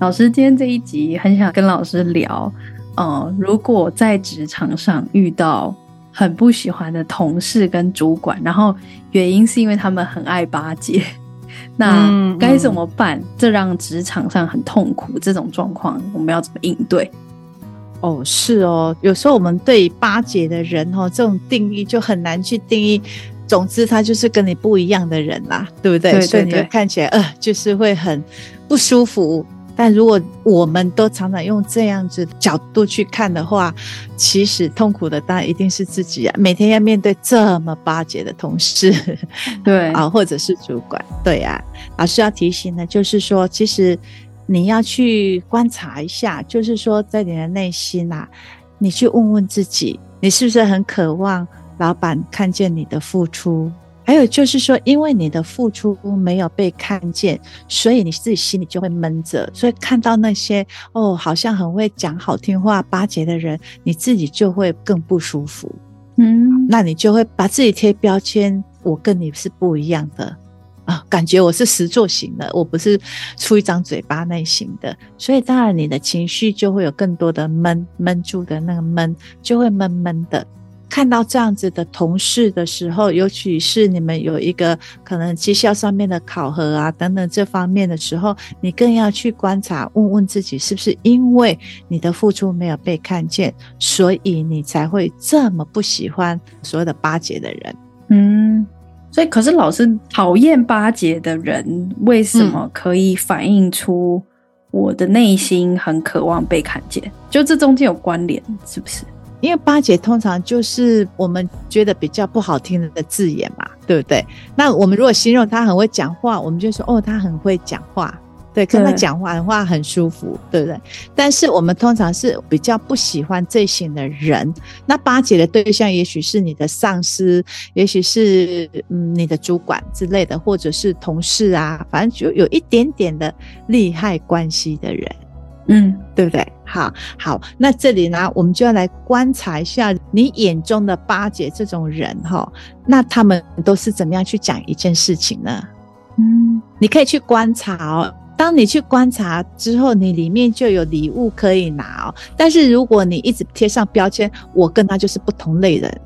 老师，今天这一集很想跟老师聊，呃，如果在职场上遇到很不喜欢的同事跟主管，然后原因是因为他们很爱巴结，那该怎么办？这让职场上很痛苦，这种状况我们要怎么应对？哦，是哦，有时候我们对巴结的人哦，这种定义就很难去定义。总之，他就是跟你不一样的人啦，对不对？对对对，所以你看起来呃，就是会很不舒服。但如果我们都常常用这样子角度去看的话，其实痛苦的当然一定是自己啊！每天要面对这么巴结的同事，对啊，或者是主管，对啊。老师要提醒的，就是说，其实你要去观察一下，就是说，在你的内心啊，你去问问自己，你是不是很渴望老板看见你的付出？还有就是说，因为你的付出没有被看见，所以你自己心里就会闷着。所以看到那些哦，好像很会讲好听话、巴结的人，你自己就会更不舒服。嗯，那你就会把自己贴标签，我跟你是不一样的啊，感觉我是实作型的，我不是出一张嘴巴类型的。所以当然你的情绪就会有更多的闷，闷住的那个闷，就会闷闷的。看到这样子的同事的时候，尤其是你们有一个可能绩效上面的考核啊等等这方面的时候，你更要去观察，问问自己是不是因为你的付出没有被看见，所以你才会这么不喜欢所有的巴结的人。嗯，所以可是老师讨厌巴结的人，为什么可以反映出我的内心很渴望被看见？就这中间有关联，是不是？因为巴结通常就是我们觉得比较不好听的字眼嘛，对不对？那我们如果形容他很会讲话，我们就说哦，他很会讲话，对，跟他讲话的话很舒服，对不对？但是我们通常是比较不喜欢这型的人。那巴结的对象也许是你的上司，也许是嗯你的主管之类的，或者是同事啊，反正就有一点点的利害关系的人。嗯，对不对？好，好，那这里呢，我们就要来观察一下你眼中的巴结这种人哈，那他们都是怎么样去讲一件事情呢？嗯，你可以去观察哦。当你去观察之后，你里面就有礼物可以拿哦。但是如果你一直贴上标签，我跟他就是不同类人，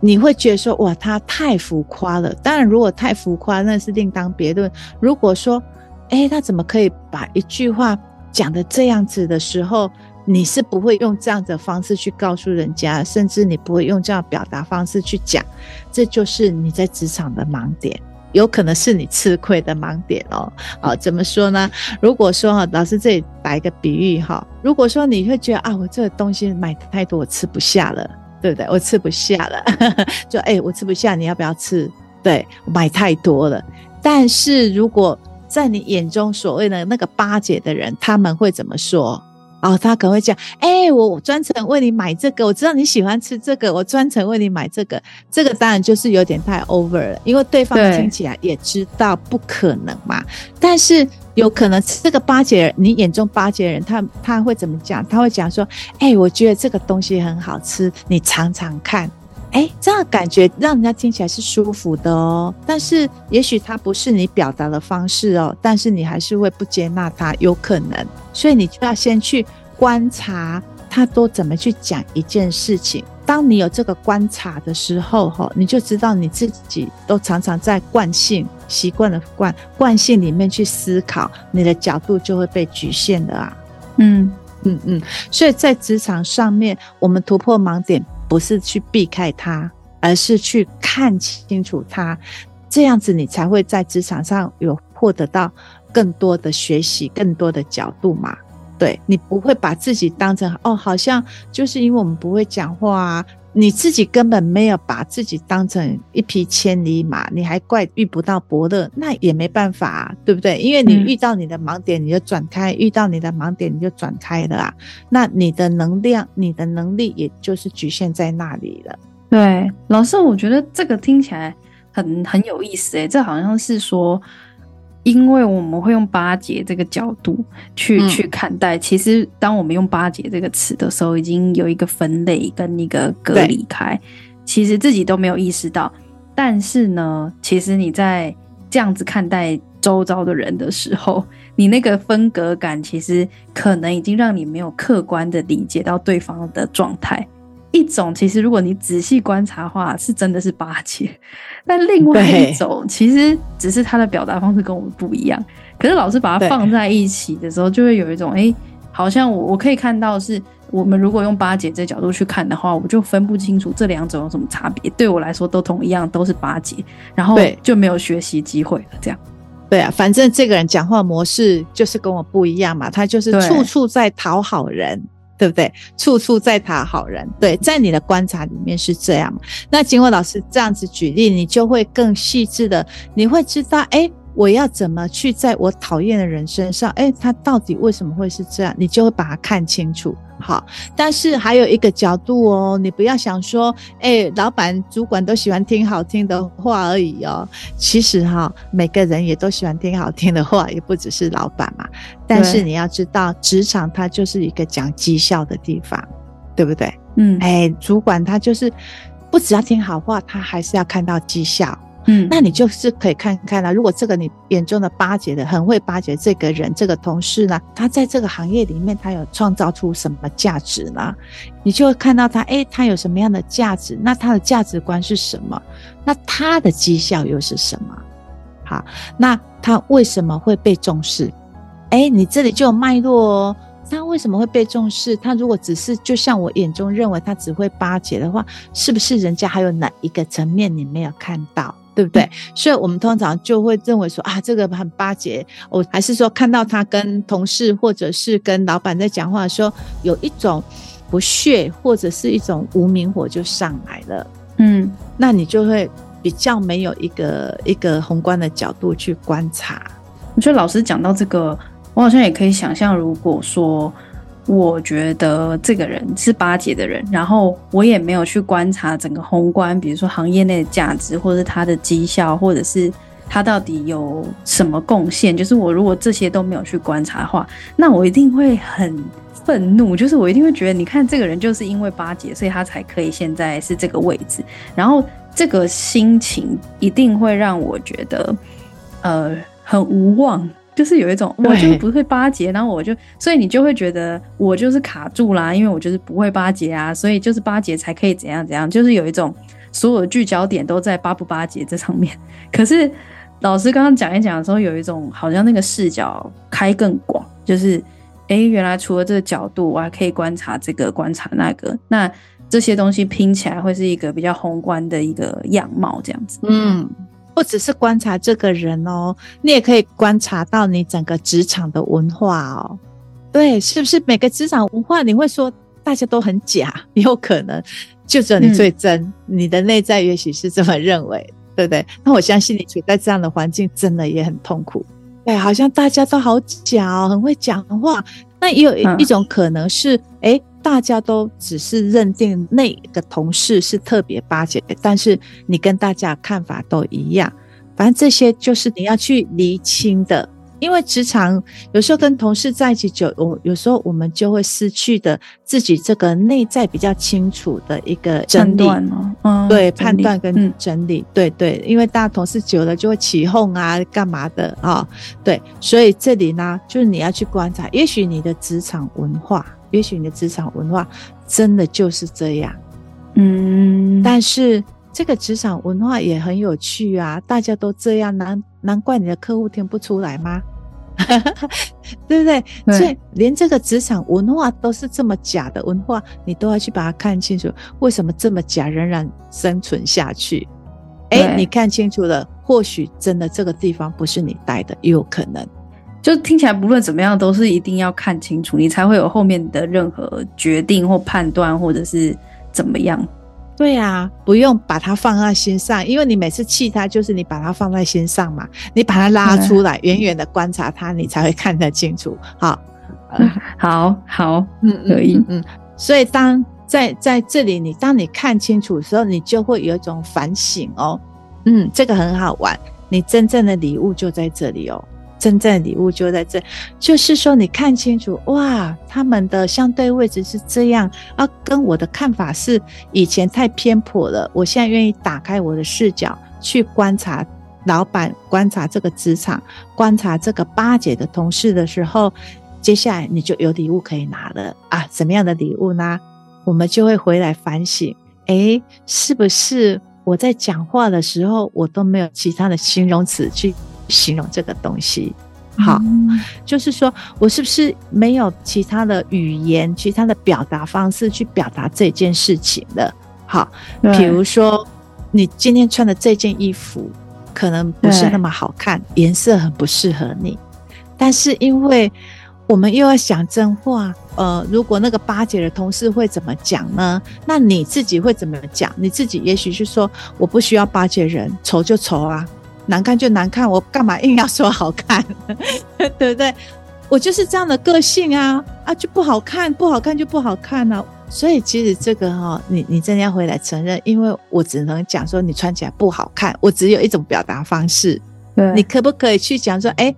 你会觉得说哇，他太浮夸了。当然，如果太浮夸，那是另当别论。如果说，诶，他怎么可以把一句话讲的这样子的时候，你是不会用这样的方式去告诉人家，甚至你不会用这样表达方式去讲，这就是你在职场的盲点，有可能是你吃亏的盲点哦。好，怎么说呢？如果说哈，老师这里打一个比喻哈，如果说你会觉得啊，我这个东西买太多，我吃不下了，对不对？我吃不下了，就哎，我吃不下，你要不要吃？对，买太多了。但是如果在你眼中所谓的那个巴结的人，他们会怎么说？哦，他可能会讲：“哎、欸，我专程为你买这个，我知道你喜欢吃这个，我专程为你买这个。”这个当然就是有点太 over 了，因为对方听起来也知道不可能嘛。但是有可能这个巴结人，你眼中巴结人，他他会怎么讲？他会讲说：“哎、欸，我觉得这个东西很好吃，你尝尝看。”哎，这样感觉让人家听起来是舒服的哦，但是也许它不是你表达的方式哦，但是你还是会不接纳他，有可能，所以你就要先去观察他都怎么去讲一件事情。当你有这个观察的时候，哈，你就知道你自己都常常在惯性、习惯的惯惯性里面去思考，你的角度就会被局限的啊。嗯嗯嗯，所以在职场上面，我们突破盲点。不是去避开它，而是去看清楚它，这样子你才会在职场上有获得到更多的学习、更多的角度嘛。对，你不会把自己当成哦，好像就是因为我们不会讲话啊，你自己根本没有把自己当成一匹千里马，你还怪遇不到伯乐，那也没办法啊，对不对？因为你遇到你的盲点，你就转开；遇到你的盲点，你就转开了啊。那你的能量、你的能力，也就是局限在那里了。对，老师，我觉得这个听起来很很有意思诶，这好像是说。因为我们会用巴结这个角度去、嗯、去看待，其实当我们用巴结这个词的时候，已经有一个分类跟一个隔离开，其实自己都没有意识到。但是呢，其实你在这样子看待周遭的人的时候，你那个分隔感，其实可能已经让你没有客观的理解到对方的状态。一种其实，如果你仔细观察的话，是真的是巴结；但另外一种，其实只是他的表达方式跟我们不一样。可是老师把它放在一起的时候，就会有一种哎、欸，好像我我可以看到，是我们如果用巴结这角度去看的话，我就分不清楚这两种有什么差别。对我来说，都同一样，都是巴结，然后就没有学习机会了。这样，对啊，反正这个人讲话模式就是跟我不一样嘛，他就是处处在讨好人。对不对？处处在讨好人，对，在你的观察里面是这样。那经过老师这样子举例，你就会更细致的，你会知道，哎，我要怎么去在我讨厌的人身上，哎，他到底为什么会是这样？你就会把它看清楚。好，但是还有一个角度哦，你不要想说，哎，老板、主管都喜欢听好听的话而已哦。其实哈，每个人也都喜欢听好听的话，也不只是老板嘛。但是你要知道，职场它就是一个讲绩效的地方，对不对？嗯，哎，主管他就是不只要听好话，他还是要看到绩效。嗯，那你就是可以看看啦、啊。如果这个你眼中的巴结的很会巴结这个人，这个同事呢，他在这个行业里面他有创造出什么价值呢？你就会看到他，诶，他有什么样的价值？那他的价值观是什么？那他的绩效又是什么？好，那他为什么会被重视？诶，你这里就有脉络哦。他为什么会被重视？他如果只是就像我眼中认为他只会巴结的话，是不是人家还有哪一个层面你没有看到？对不对？嗯、所以我们通常就会认为说啊，这个很巴结。我还是说看到他跟同事或者是跟老板在讲话的时候，有一种不屑或者是一种无名火就上来了。嗯，那你就会比较没有一个一个宏观的角度去观察。我觉得老师讲到这个，我好像也可以想象，如果说。我觉得这个人是巴结的人，然后我也没有去观察整个宏观，比如说行业内的价值，或者是他的绩效，或者是他到底有什么贡献。就是我如果这些都没有去观察的话，那我一定会很愤怒。就是我一定会觉得，你看这个人就是因为巴结，所以他才可以现在是这个位置。然后这个心情一定会让我觉得，呃，很无望。就是有一种，我就不会巴结，然后我就，所以你就会觉得我就是卡住啦，因为我就是不会巴结啊，所以就是巴结才可以怎样怎样，就是有一种所有的聚焦点都在巴不巴结这上面。可是老师刚刚讲一讲的时候，有一种好像那个视角开更广，就是哎，原来除了这个角度，我还可以观察这个，观察那个，那这些东西拼起来会是一个比较宏观的一个样貌，这样子。嗯。不只是观察这个人哦，你也可以观察到你整个职场的文化哦。对，是不是每个职场文化你会说大家都很假？有可能就只有你最真，嗯、你的内在也许是这么认为，对不对？那我相信你处在这样的环境，真的也很痛苦。对，好像大家都好假哦，很会讲话。那也有一种可能是，哎、嗯。大家都只是认定那个同事是特别巴结，但是你跟大家看法都一样。反正这些就是你要去厘清的，因为职场有时候跟同事在一起久，我有时候我们就会失去的自己这个内在比较清楚的一个整理，嗯，对，判断跟整理，对对，因为大家同事久了就会起哄啊，干嘛的啊？对，所以这里呢，就是你要去观察，也许你的职场文化。也许你的职场文化真的就是这样，嗯，但是这个职场文化也很有趣啊，大家都这样，难难怪你的客户听不出来吗？对不对？对，所以连这个职场文化都是这么假的文化，你都要去把它看清楚，为什么这么假仍然生存下去？哎，你看清楚了，或许真的这个地方不是你待的，也有可能。就听起来，不论怎么样，都是一定要看清楚，你才会有后面的任何决定或判断，或者是怎么样。对啊，不用把它放在心上，因为你每次气他，就是你把它放在心上嘛。你把它拉出来，远远的观察它，你才会看得清楚。好，好，好，嗯，可以，嗯。所以当在在这里，你当你看清楚的时候，你就会有一种反省哦。嗯，这个很好玩。你真正的礼物就在这里哦。真正的礼物就在这，就是说你看清楚，哇，他们的相对位置是这样啊，跟我的看法是以前太偏颇了。我现在愿意打开我的视角去观察老板，观察这个职场，观察这个巴结的同事的时候，接下来你就有礼物可以拿了啊！什么样的礼物呢？我们就会回来反省，诶，是不是我在讲话的时候，我都没有其他的形容词去。形容这个东西，好，嗯、就是说我是不是没有其他的语言、其他的表达方式去表达这件事情的？好，比如说你今天穿的这件衣服可能不是那么好看，颜色很不适合你，但是因为我们又要讲真话，呃，如果那个巴结的同事会怎么讲呢？那你自己会怎么讲？你自己也许是说，我不需要巴结人，丑就丑啊。难看就难看，我干嘛硬要说好看？对不对？我就是这样的个性啊啊，就不好看，不好看就不好看啊。所以其实这个哈、哦，你你真的要回来承认，因为我只能讲说你穿起来不好看，我只有一种表达方式。对，你可不可以去讲说，哎，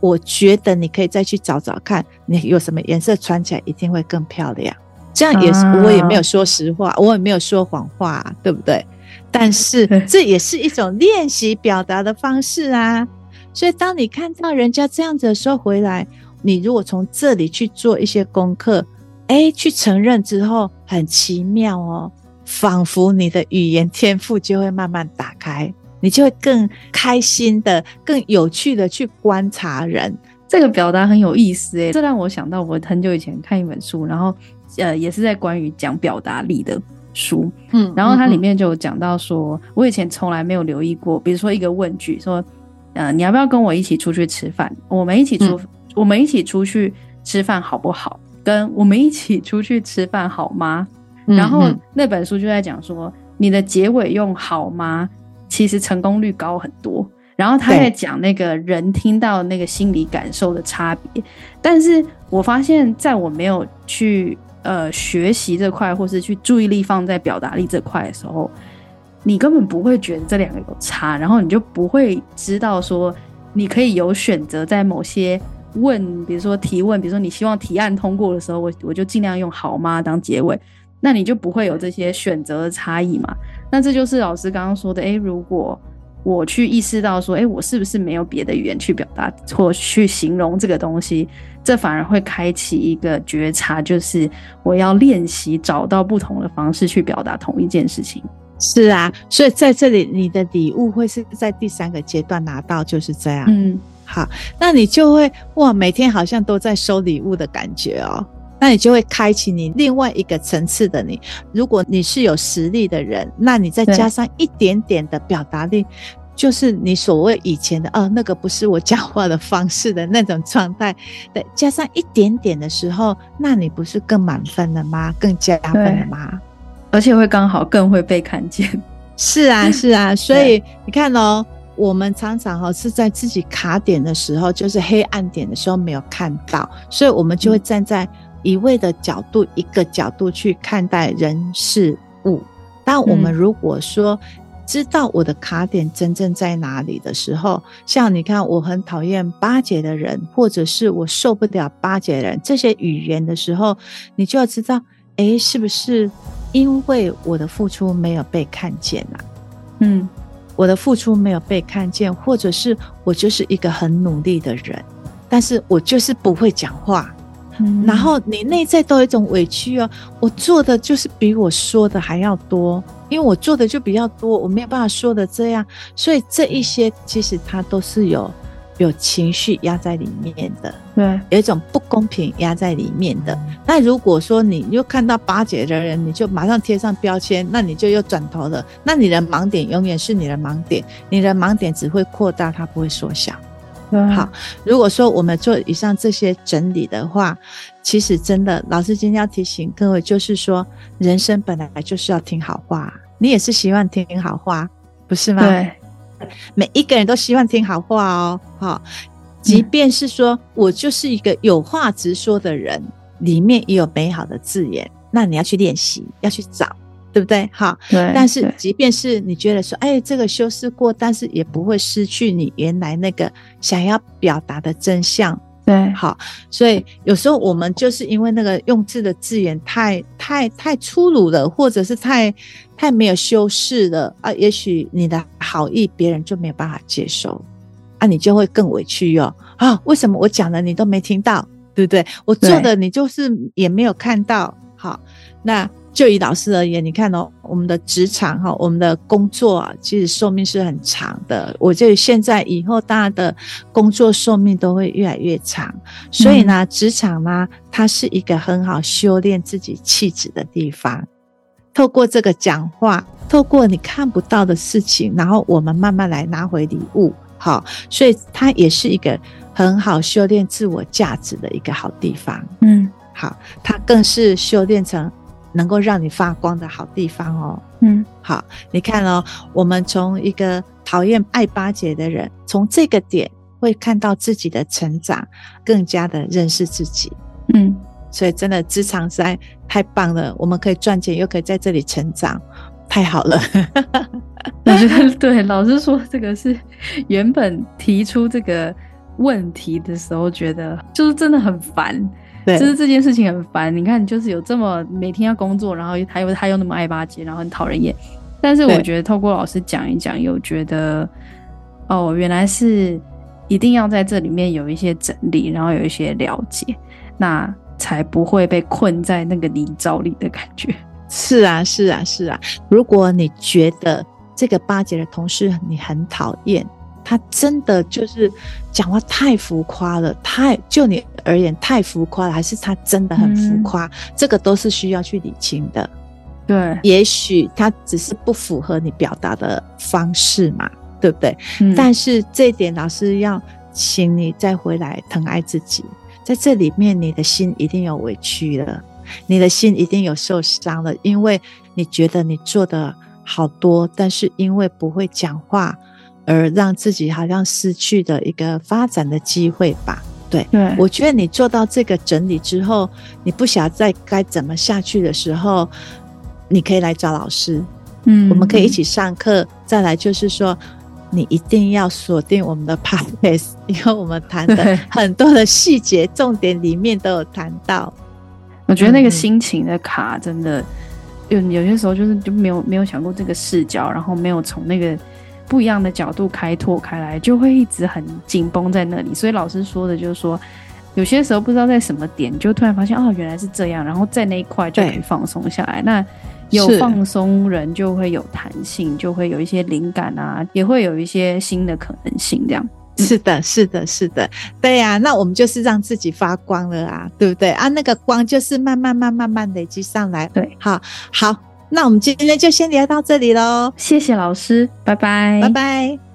我觉得你可以再去找找看，你有什么颜色穿起来一定会更漂亮。这样也是，啊、我也没有说实话，我也没有说谎话，对不对？但是这也是一种练习表达的方式啊，所以当你看到人家这样子的时候回来，你如果从这里去做一些功课，哎，去承认之后，很奇妙哦，仿佛你的语言天赋就会慢慢打开，你就会更开心的、更有趣的去观察人。这个表达很有意思诶，这让我想到我很久以前看一本书，然后呃，也是在关于讲表达力的。书，嗯，然后它里面就有讲到说，我以前从来没有留意过，比如说一个问句，说，呃，你要不要跟我一起出去吃饭？我们一起出，我们一起出去吃饭好不好？跟我们一起出去吃饭好吗？然后那本书就在讲说，你的结尾用好吗？其实成功率高很多。然后他在讲那个人听到那个心理感受的差别，但是我发现，在我没有去。呃，学习这块，或是去注意力放在表达力这块的时候，你根本不会觉得这两个有差，然后你就不会知道说，你可以有选择，在某些问，比如说提问，比如说你希望提案通过的时候，我我就尽量用好吗 当结尾，那你就不会有这些选择的差异嘛？那这就是老师刚刚说的，诶，如果我去意识到说，诶，我是不是没有别的语言去表达或去形容这个东西？这反而会开启一个觉察，就是我要练习找到不同的方式去表达同一件事情。是啊，所以在这里，你的礼物会是在第三个阶段拿到，就是这样。嗯，好，那你就会哇，每天好像都在收礼物的感觉哦。那你就会开启你另外一个层次的你。如果你是有实力的人，那你再加上一点点的表达力。就是你所谓以前的哦，那个不是我讲话的方式的那种状态，对，加上一点点的时候，那你不是更满分了吗？更加分了吗？而且会刚好更会被看见。是啊，是啊，所以你看哦，我们常常哈是在自己卡点的时候，就是黑暗点的时候没有看到，所以我们就会站在一味的角度，一个角度去看待人事物。但我们如果说，知道我的卡点真正在哪里的时候，像你看，我很讨厌巴结的人，或者是我受不了巴结的人这些语言的时候，你就要知道，哎，是不是因为我的付出没有被看见啊？嗯，我的付出没有被看见，或者是我就是一个很努力的人，但是我就是不会讲话。嗯，然后你内在都有一种委屈哦，我做的就是比我说的还要多。因为我做的就比较多，我没有办法说的这样，所以这一些其实它都是有有情绪压在里面的，对，有一种不公平压在里面的。那如果说你又看到巴结的人，你就马上贴上标签，那你就又转头了。那你的盲点永远是你的盲点，你的盲点只会扩大，它不会缩小。对好，如果说我们做以上这些整理的话，其实真的，老师今天要提醒各位，就是说，人生本来就是要听好话，你也是希望听好话，不是吗？对，每一个人都希望听好话哦。好，即便是说我就是一个有话直说的人，里面也有美好的字眼，那你要去练习，要去找。对不对？好，对。但是即便是你觉得说，哎，这个修饰过，但是也不会失去你原来那个想要表达的真相。对，好。所以有时候我们就是因为那个用字的字眼太太太粗鲁了，或者是太太没有修饰了啊，也许你的好意别人就没有办法接受，啊，你就会更委屈哟。啊，为什么我讲的你都没听到？对不对？我做的你就是也没有看到。好，那。就以老师而言，你看哦，我们的职场哈，我们的工作啊，其实寿命是很长的。我觉得现在以后大家的工作寿命都会越来越长，所以呢，职场呢，它是一个很好修炼自己气质的地方。透过这个讲话，透过你看不到的事情，然后我们慢慢来拿回礼物。好，所以它也是一个很好修炼自我价值的一个好地方。嗯，好，它更是修炼成。能够让你发光的好地方哦，嗯，好，你看哦，我们从一个讨厌爱巴结的人，从这个点会看到自己的成长，更加的认识自己，嗯，所以真的职场实在太棒了，我们可以赚钱，又可以在这里成长，太好了。我觉得对，老师说这个是原本提出这个问题的时候，觉得就是真的很烦。对，就是这件事情很烦。你看，就是有这么每天要工作，然后他又他又那么爱巴结，然后很讨人厌。但是我觉得透过老师讲一讲，又觉得哦，原来是一定要在这里面有一些整理，然后有一些了解，那才不会被困在那个泥沼里的感觉。是啊，是啊，是啊。如果你觉得这个巴结的同事你很讨厌，他真的就是讲话太浮夸了，太就你而言太浮夸了，还是他真的很浮夸？嗯、这个都是需要去理清的。对，也许他只是不符合你表达的方式嘛，对不对？嗯、但是这一点，老师要请你再回来疼爱自己，在这里面，你的心一定有委屈了，你的心一定有受伤了，因为你觉得你做的好多，但是因为不会讲话。而让自己好像失去的一个发展的机会吧。对，对，我觉得你做到这个整理之后，你不晓得再该怎么下去的时候，你可以来找老师，嗯，我们可以一起上课。再来就是说，你一定要锁定我们的 podcast，因为我们谈的很多的细节重点里面都有谈到。我觉得那个心情的卡真的有有些时候就是就没有没有想过这个视角，然后没有从那个。不一样的角度开拓开来，就会一直很紧绷在那里。所以老师说的就是说，有些时候不知道在什么点，就突然发现哦，原来是这样，然后在那一块就可以放松下来。那有放松，人就会有弹性，就会有一些灵感啊，也会有一些新的可能性。这样是的，是的，是的，对呀、啊。那我们就是让自己发光了啊，对不对啊？那个光就是慢慢、慢、慢慢累积上来。对，好，好。那我们今天就先聊到这里喽，谢谢老师，拜拜，拜拜。